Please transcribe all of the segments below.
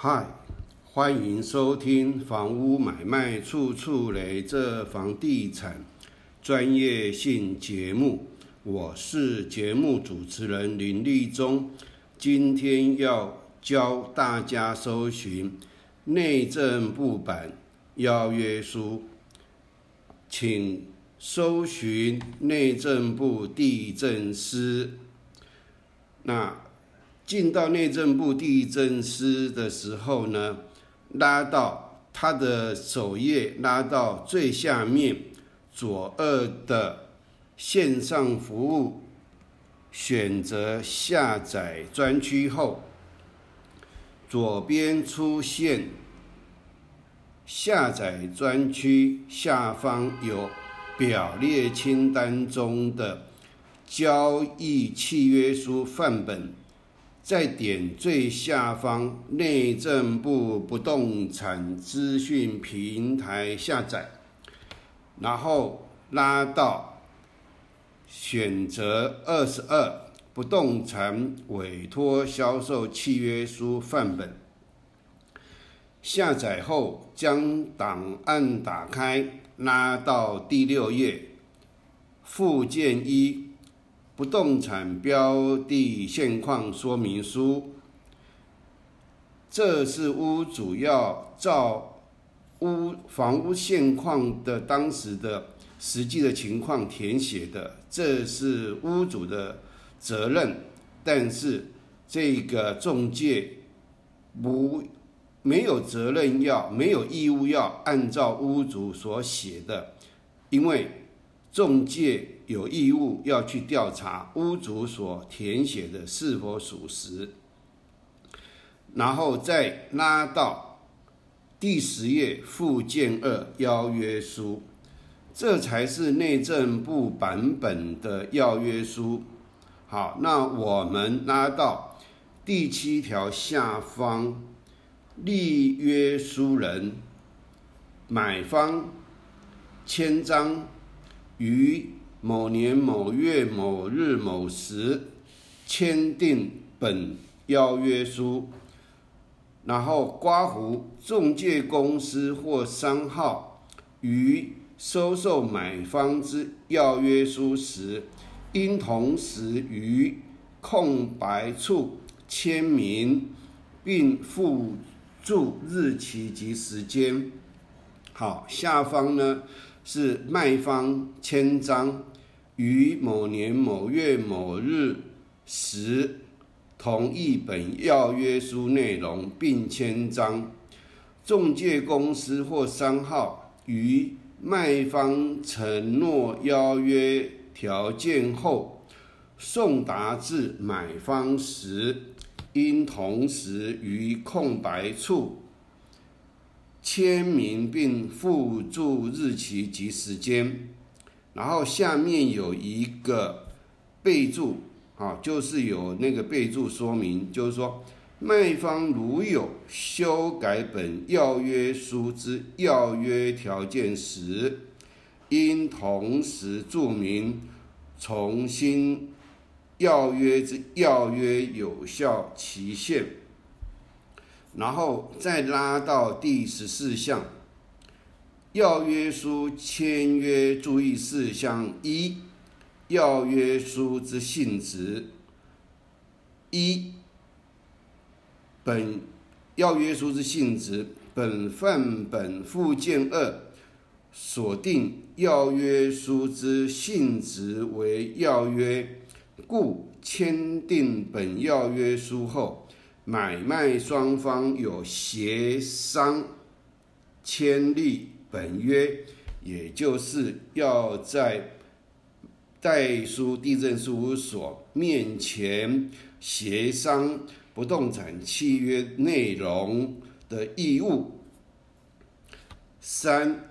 嗨，欢迎收听《房屋买卖处处雷》这房地产专业性节目，我是节目主持人林立忠。今天要教大家搜寻内政部版邀约书，请搜寻内政部地震司。那进到内政部地震司的时候呢，拉到它的首页，拉到最下面左二的线上服务，选择下载专区后，左边出现下载专区下方有表列清单中的交易契约书范本。再点最下方内政部不动产资讯平台下载，然后拉到选择二十二不动产委托销售契约书范本。下载后将档案打开，拉到第六页附件一。不动产标的现况说明书，这是屋主要照屋房屋现况的当时的实际的情况填写的，这是屋主的责任。但是这个中介不没有责任要没有义务要按照屋主所写的，因为。中介有义务要去调查屋主所填写的是否属实，然后再拉到第十页附件二邀约书，这才是内政部版本的邀约书。好，那我们拉到第七条下方，立约书人买方签章。于某年某月某日某时签订本邀约书，然后刮胡中介公司或商号于收受买方之要约书时，应同时于空白处签名，并附注日期及时间。好，下方呢？是卖方签章，于某年某月某日时同一本要约书内容，并签章。中介公司或商号于卖方承诺邀约条件后送达至买方时，应同时于空白处。签名并附注日期及时间，然后下面有一个备注啊，就是有那个备注说明，就是说卖方如有修改本要约书之要约条件时，应同时注明重新要约之要约有效期限。然后再拉到第十四项，要约书签约注意事项一，要约书之性质一，本要约书之性质，本范本附件二锁定要约书之性质为要约，故签订本要约书后。买卖双方有协商签立本约，也就是要在代书地震事务所面前协商不动产契约内容的义务。三、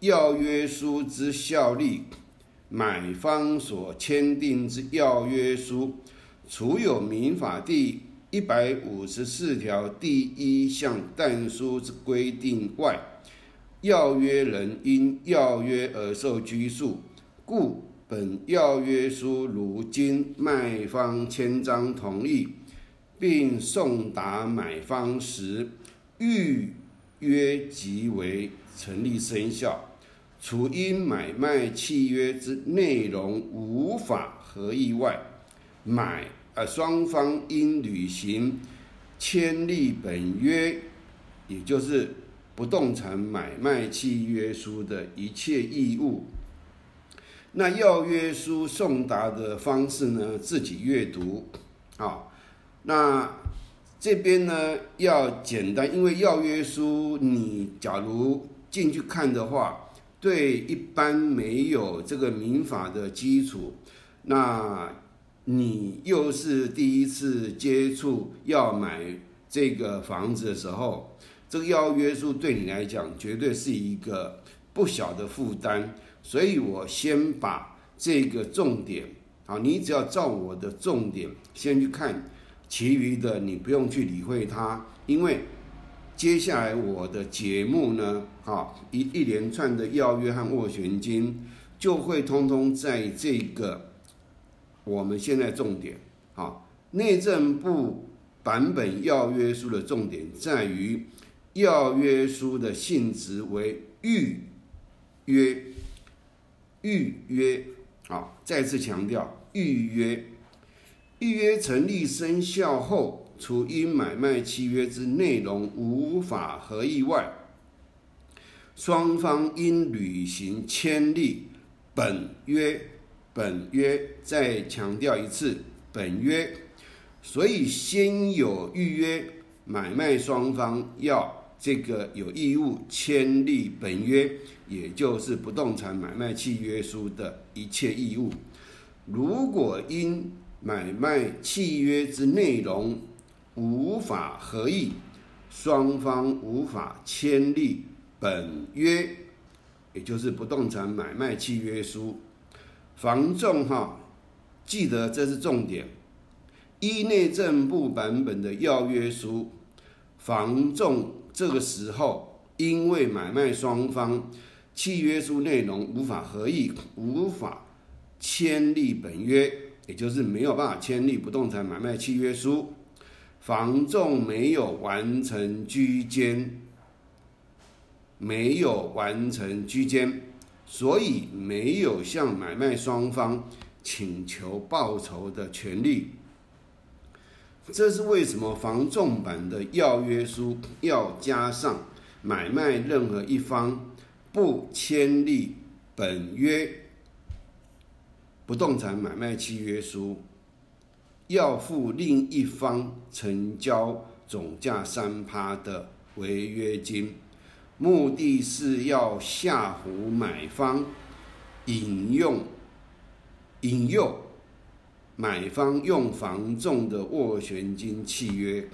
要约书之效力，买方所签订之要约书，除有民法第一百五十四条第一项但书之规定外，要约人因要约而受拘束，故本要约书如经卖方签章同意，并送达买方时，预约即为成立生效。除因买卖契约之内容无法合意外，买呃双方应履行签立本约，也就是不动产买卖契约书的一切义务。那要约书送达的方式呢？自己阅读啊。那这边呢要简单，因为要约书你假如进去看的话。对一般没有这个民法的基础，那你又是第一次接触要买这个房子的时候，这个要约束对你来讲绝对是一个不小的负担。所以我先把这个重点，啊，你只要照我的重点先去看，其余的你不用去理会它，因为。接下来我的节目呢，啊，一一连串的要约和斡旋金，就会通通在这个我们现在重点，啊，内政部版本要约书的重点在于要约书的性质为预约，预约，啊，再次强调预约，预约成立生效后。除因买卖契约之内容无法合意外，双方应履行签立本约。本约再强调一次，本约。所以先有预约，买卖双方要这个有义务签立本约，也就是不动产买卖契约书的一切义务。如果因买卖契约之内容，无法合意，双方无法签立本约，也就是不动产买卖契约书。房仲哈，记得这是重点。依内政部版本的要约书，房仲这个时候因为买卖双方契约书内容无法合意，无法签立本约，也就是没有办法签立不动产买卖契约书。房仲没有完成居间，没有完成居间，所以没有向买卖双方请求报酬的权利。这是为什么房仲版的要约书要加上买卖任何一方不签立本约不动产买卖契约书。要付另一方成交总价三趴的违约金，目的是要吓唬买方，引用引诱买方用房仲的斡旋金契约。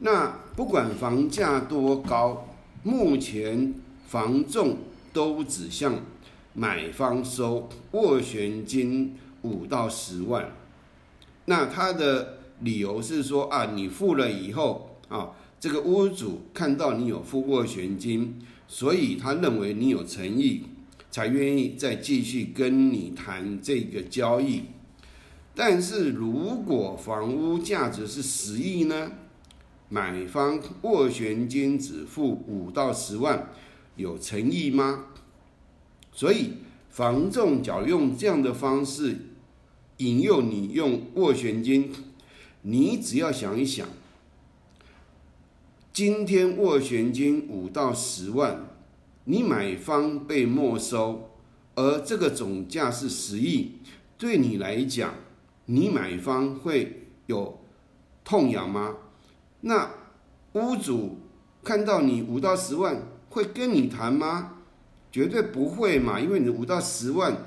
那不管房价多高，目前房仲都只向买方收斡旋金五到十万。那他的理由是说啊，你付了以后啊，这个屋主看到你有付斡旋金，所以他认为你有诚意，才愿意再继续跟你谈这个交易。但是如果房屋价值是十亿呢，买方斡旋金只付五到十万，有诚意吗？所以房仲假如用这样的方式。引诱你用斡旋金，你只要想一想，今天斡旋金五到十万，你买方被没收，而这个总价是十亿，对你来讲，你买方会有痛痒吗？那屋主看到你五到十万，会跟你谈吗？绝对不会嘛，因为你五到十万，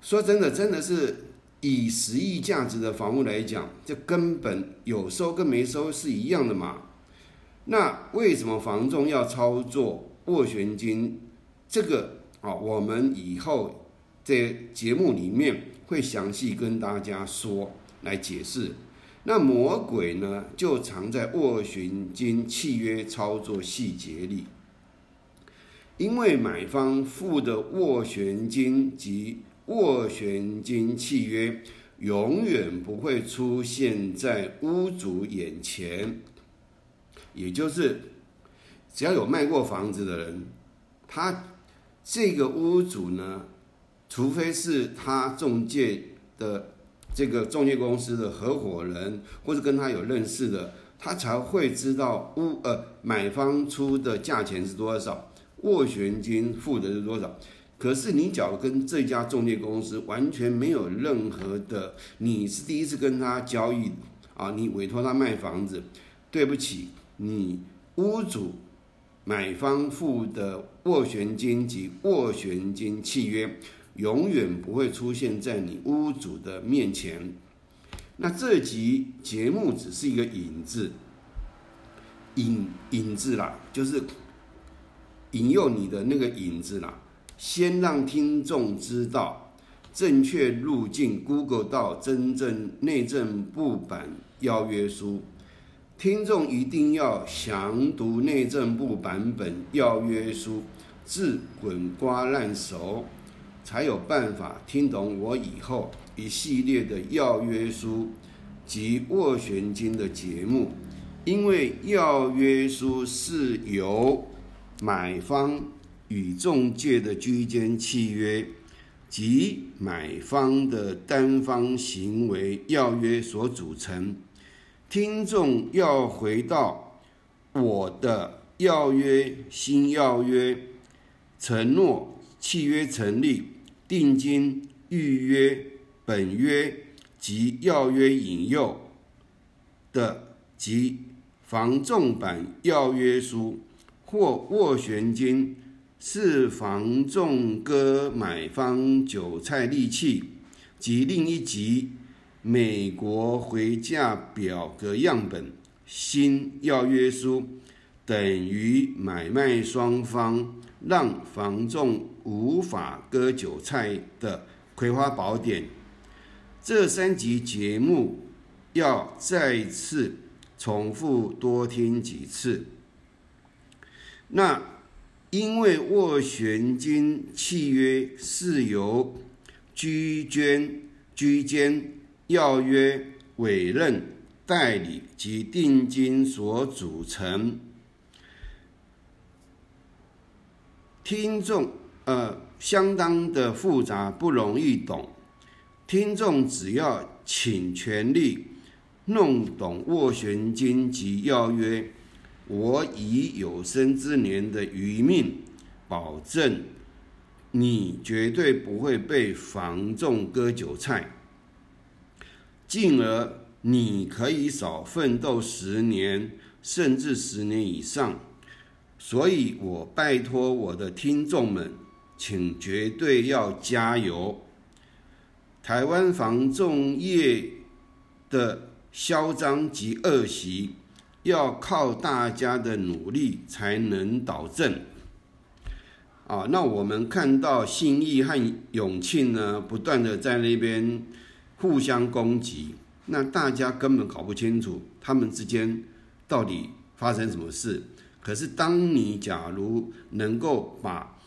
说真的，真的是。以十亿价值的房屋来讲，这根本有收跟没收是一样的嘛？那为什么房仲要操作斡旋金？这个啊，我们以后在节目里面会详细跟大家说来解释。那魔鬼呢，就藏在斡旋金契约操作细节里，因为买方付的斡旋金及。斡旋金契约永远不会出现在屋主眼前。也就是，只要有卖过房子的人，他这个屋主呢，除非是他中介的这个中介公司的合伙人，或者跟他有认识的，他才会知道屋呃买方出的价钱是多少，斡旋金付的是多少。可是你假如跟这家中介公司完全没有任何的，你是第一次跟他交易啊，你委托他卖房子，对不起。你屋主买方付的斡旋金及斡旋金契约，永远不会出现在你屋主的面前。那这集节目只是一个引子，引引子啦，就是引诱你的那个引子啦。先让听众知道正确路径，Google 到真正内政部版邀约书。听众一定要详读内政部版本要约书，至滚瓜烂熟，才有办法听懂我以后一系列的要约书及斡旋金的节目。因为要约书是由买方与中介的居间契约及买方的单方行为要约所组成。听众要回到我的要约新要约承诺契约成立定金预约本约及要约引诱的及房仲版要约书或斡旋金是房仲割买方韭菜利器及另一集。美国回价表格样本新要约书等于买卖双方让房仲无法割韭菜的葵花宝典。这三集节目要再次重复多听几次。那因为斡旋金契约是由居间居间。要约、委任、代理及定金所组成。听众呃，相当的复杂，不容易懂。听众只要请全力弄懂斡旋金及要约，我以有生之年的余命保证，你绝对不会被房仲割韭菜。进而你可以少奋斗十年，甚至十年以上。所以我拜托我的听众们，请绝对要加油！台湾房仲业的嚣张及恶习，要靠大家的努力才能导正。啊，那我们看到信义和永庆呢，不断的在那边。互相攻击，那大家根本搞不清楚他们之间到底发生什么事。可是，当你假如能够把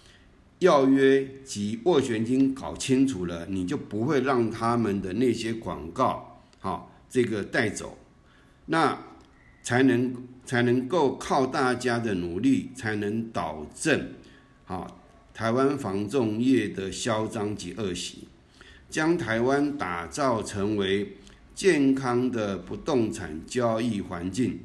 要约及斡旋金搞清楚了，你就不会让他们的那些广告，好这个带走，那才能才能够靠大家的努力，才能导正好台湾房仲业的嚣张及恶习。将台湾打造成为健康的不动产交易环境，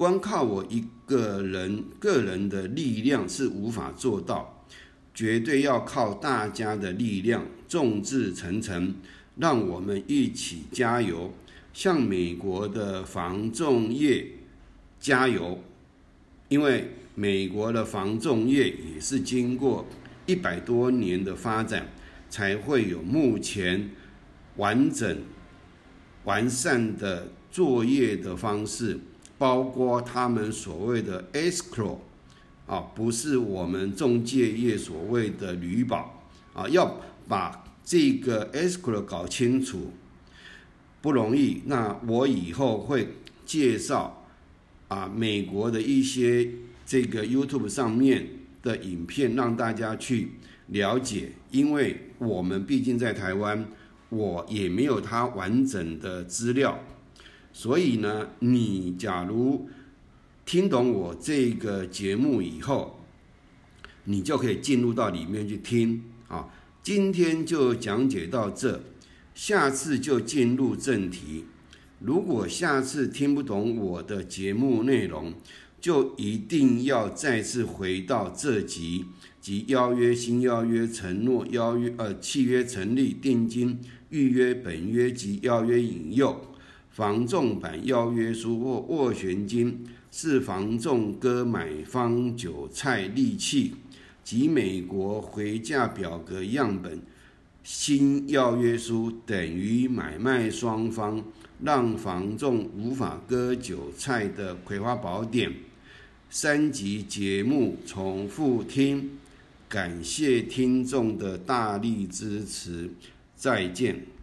光靠我一个人个人的力量是无法做到，绝对要靠大家的力量，众志成城，让我们一起加油，向美国的防重业加油，因为美国的防重业也是经过一百多年的发展。才会有目前完整完善的作业的方式，包括他们所谓的 escrow 啊，不是我们中介业所谓的旅保啊，要把这个 escrow 搞清楚不容易。那我以后会介绍啊，美国的一些这个 YouTube 上面的影片，让大家去了解，因为。我们毕竟在台湾，我也没有它完整的资料，所以呢，你假如听懂我这个节目以后，你就可以进入到里面去听啊。今天就讲解到这，下次就进入正题。如果下次听不懂我的节目内容，就一定要再次回到这集及邀约、新邀约、承诺、邀约、呃契约成立、定金、预约、本约及邀约引诱、房仲版邀约书或斡旋金是房仲割买方韭菜利器。及美国回价表格样本、新要约书等于买卖双方让房仲无法割韭菜的葵花宝典。三集节目重复听，感谢听众的大力支持，再见。